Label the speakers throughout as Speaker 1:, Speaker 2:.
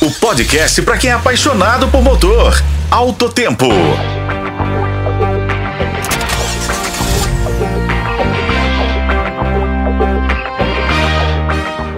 Speaker 1: o podcast para quem é apaixonado por motor. Alto Tempo.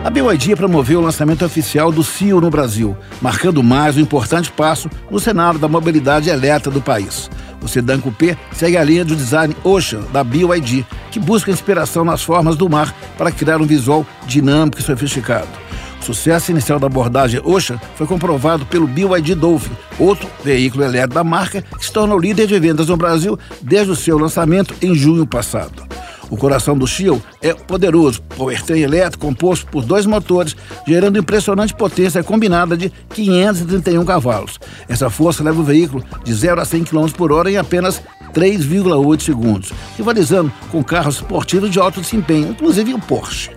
Speaker 2: A BYD promoveu o lançamento oficial do CIO no Brasil, marcando mais um importante passo no cenário da mobilidade elétrica do país. O sedã coupé segue a linha do design Ocean da BYD, que busca inspiração nas formas do mar para criar um visual dinâmico e sofisticado. O sucesso inicial da abordagem Ocean foi comprovado pelo BYD Dolphin, outro veículo elétrico da marca que se tornou líder de vendas no Brasil desde o seu lançamento em junho passado. O coração do Shield é poderoso, powertrain elétrico composto por dois motores, gerando impressionante potência combinada de 531 cavalos. Essa força leva o veículo de 0 a 100 km por hora em apenas 3,8 segundos, rivalizando com carros esportivos de alto desempenho, inclusive o Porsche.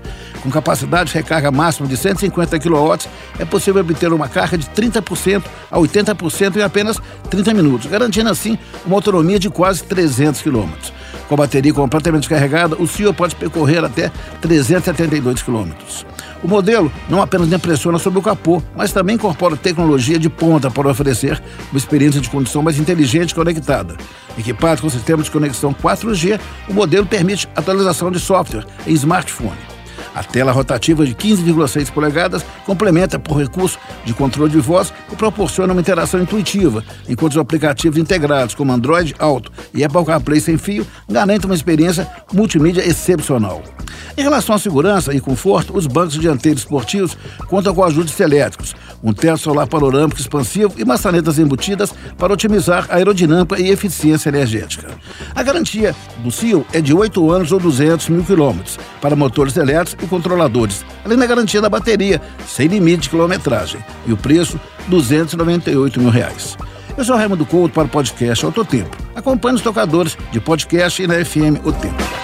Speaker 2: Com capacidade de recarga máxima de 150 kW, é possível obter uma carga de 30% a 80% em apenas 30 minutos, garantindo assim uma autonomia de quase 300 km. Com a bateria completamente carregada, o Cio pode percorrer até 372 quilômetros. O modelo não apenas impressiona sobre o capô, mas também incorpora tecnologia de ponta para oferecer uma experiência de condução mais inteligente e conectada. Equipado com sistema de conexão 4G, o modelo permite atualização de software em smartphone. A tela rotativa de 15,6 polegadas complementa por recurso de controle de voz e proporciona uma interação intuitiva, enquanto os aplicativos integrados como Android Auto e Apple CarPlay sem fio garantem uma experiência multimídia excepcional. Em relação à segurança e conforto, os bancos dianteiros esportivos contam com ajustes elétricos, um teto solar panorâmico expansivo e maçanetas embutidas para otimizar a aerodinâmica e eficiência energética. A garantia do CIO é de 8 anos ou 200 mil quilômetros para motores elétricos e controladores, além da garantia da bateria, sem limite de quilometragem, e o preço, 298 mil reais. Eu sou Raimundo Couto para o podcast Autotempo. Acompanhe os tocadores de podcast e na FM O Tempo.